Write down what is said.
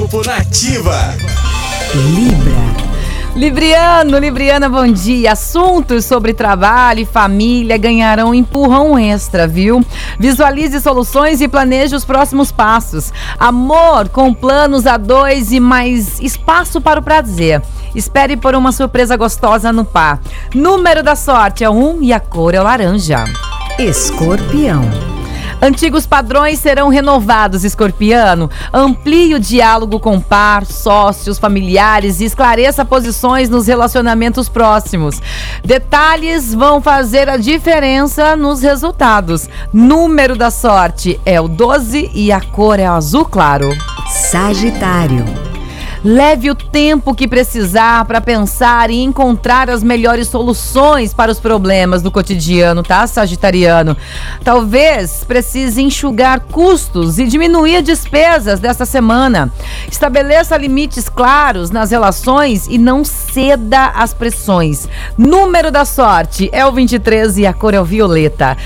Horóscopo Nativa. Libra. Libriano, Libriana, bom dia. Assuntos sobre trabalho e família ganharão empurrão extra, viu? Visualize soluções e planeje os próximos passos. Amor com planos a dois e mais espaço para o prazer. Espere por uma surpresa gostosa no par. Número da sorte é um e a cor é laranja. Escorpião. Antigos padrões serão renovados, escorpiano. Amplie o diálogo com par, sócios, familiares e esclareça posições nos relacionamentos próximos. Detalhes vão fazer a diferença nos resultados. Número da sorte é o 12 e a cor é azul claro. Sagitário. Leve o tempo que precisar para pensar e encontrar as melhores soluções para os problemas do cotidiano, tá, Sagitariano? Talvez precise enxugar custos e diminuir despesas desta semana. Estabeleça limites claros nas relações e não ceda às pressões. Número da sorte é o 23 e a cor é o violeta.